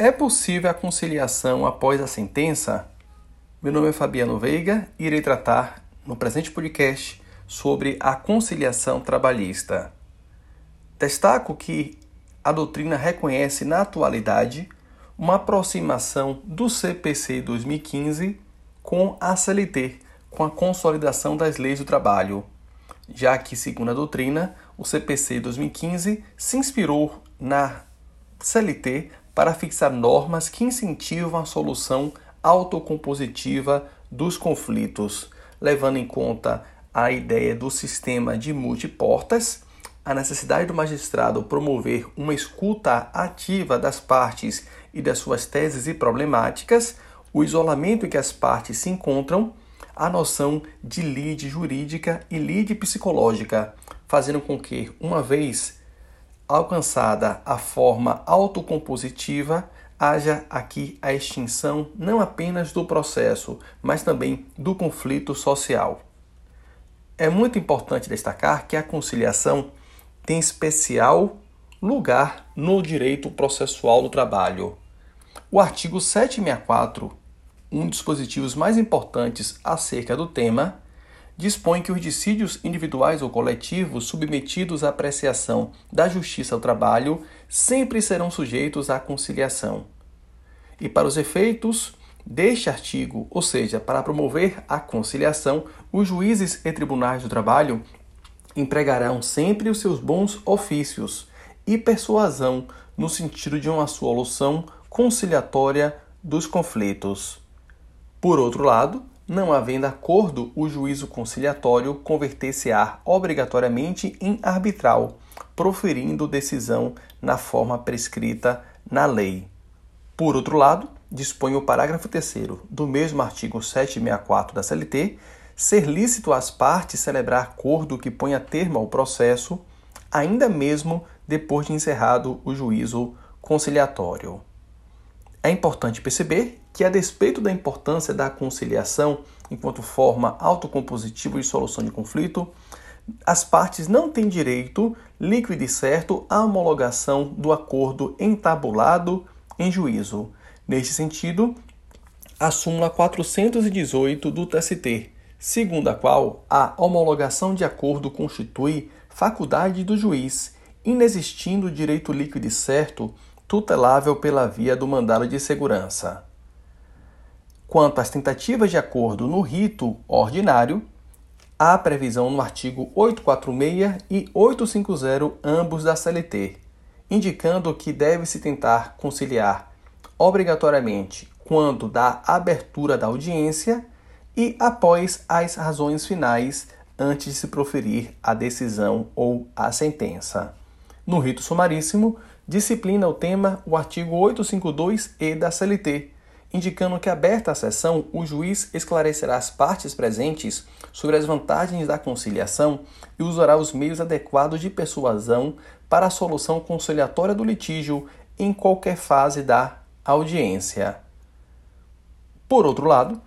É possível a conciliação após a sentença? Meu nome é Fabiano Veiga e irei tratar no presente podcast sobre a conciliação trabalhista. Destaco que a doutrina reconhece na atualidade uma aproximação do CPC 2015 com a CLT, com a consolidação das leis do trabalho, já que, segundo a doutrina, o CPC 2015 se inspirou na CLT para fixar normas que incentivam a solução autocompositiva dos conflitos, levando em conta a ideia do sistema de multiportas, a necessidade do magistrado promover uma escuta ativa das partes e das suas teses e problemáticas, o isolamento em que as partes se encontram, a noção de lide jurídica e lide psicológica, fazendo com que, uma vez alcançada a forma autocompositiva, haja aqui a extinção não apenas do processo, mas também do conflito social. É muito importante destacar que a conciliação tem especial lugar no direito processual do trabalho. O artigo 764, um dos dispositivos mais importantes acerca do tema, dispõe que os dissídios individuais ou coletivos submetidos à apreciação da Justiça ao Trabalho sempre serão sujeitos à conciliação. E para os efeitos deste artigo, ou seja, para promover a conciliação, os juízes e tribunais do trabalho empregarão sempre os seus bons ofícios e persuasão no sentido de uma solução conciliatória dos conflitos. Por outro lado, não havendo acordo, o juízo conciliatório converter-se-á obrigatoriamente em arbitral, proferindo decisão na forma prescrita na lei. Por outro lado, dispõe o parágrafo 3 do mesmo artigo 764 da CLT ser lícito às partes celebrar acordo que ponha termo ao processo, ainda mesmo depois de encerrado o juízo conciliatório. É importante perceber que, a despeito da importância da conciliação enquanto forma autocompositiva de solução de conflito, as partes não têm direito, líquido e certo, à homologação do acordo entabulado em juízo. Neste sentido, a súmula 418 do TST, segundo a qual a homologação de acordo constitui faculdade do juiz, inexistindo direito líquido e certo tutelável pela via do mandado de segurança. Quanto às tentativas de acordo no rito ordinário, há previsão no artigo 846 e 850, ambos da CLT, indicando que deve-se tentar conciliar obrigatoriamente quando da abertura da audiência e após as razões finais antes de se proferir a decisão ou a sentença. No rito sumaríssimo, disciplina o tema o artigo 852-E da CLT, indicando que, aberta a sessão, o juiz esclarecerá as partes presentes sobre as vantagens da conciliação e usará os meios adequados de persuasão para a solução conciliatória do litígio em qualquer fase da audiência. Por outro lado,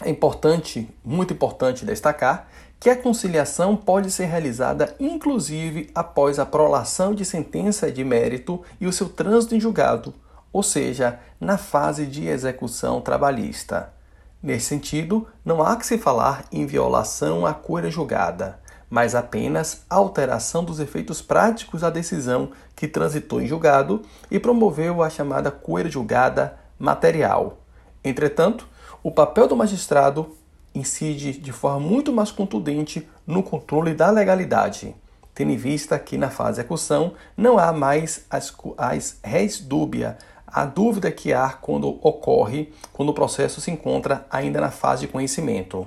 é importante, muito importante destacar que a conciliação pode ser realizada inclusive após a prolação de sentença de mérito e o seu trânsito em julgado, ou seja, na fase de execução trabalhista. Nesse sentido, não há que se falar em violação à cura julgada, mas apenas alteração dos efeitos práticos da decisão que transitou em julgado e promoveu a chamada cura julgada material. Entretanto, o papel do magistrado incide de forma muito mais contundente no controle da legalidade, tendo em vista que na fase de execução não há mais as, as res dúbia, a dúvida que há quando ocorre, quando o processo se encontra ainda na fase de conhecimento.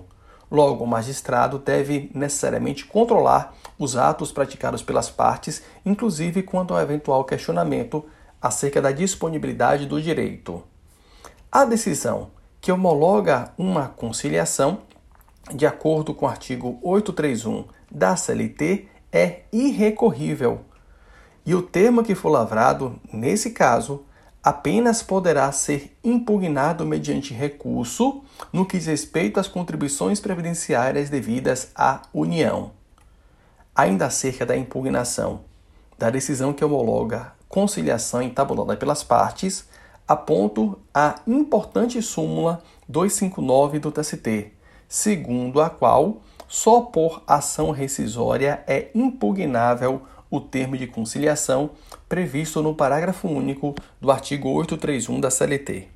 Logo, o magistrado deve necessariamente controlar os atos praticados pelas partes, inclusive quanto ao eventual questionamento acerca da disponibilidade do direito. A decisão que homologa uma conciliação, de acordo com o artigo 831 da CLT, é irrecorrível. E o termo que for lavrado, nesse caso, apenas poderá ser impugnado mediante recurso no que diz respeito às contribuições previdenciárias devidas à União. Ainda acerca da impugnação da decisão que homologa conciliação entabulada pelas partes, aponto a importante súmula 259 do TST, segundo a qual só por ação rescisória é impugnável o termo de conciliação previsto no parágrafo único do artigo 831 da CLT.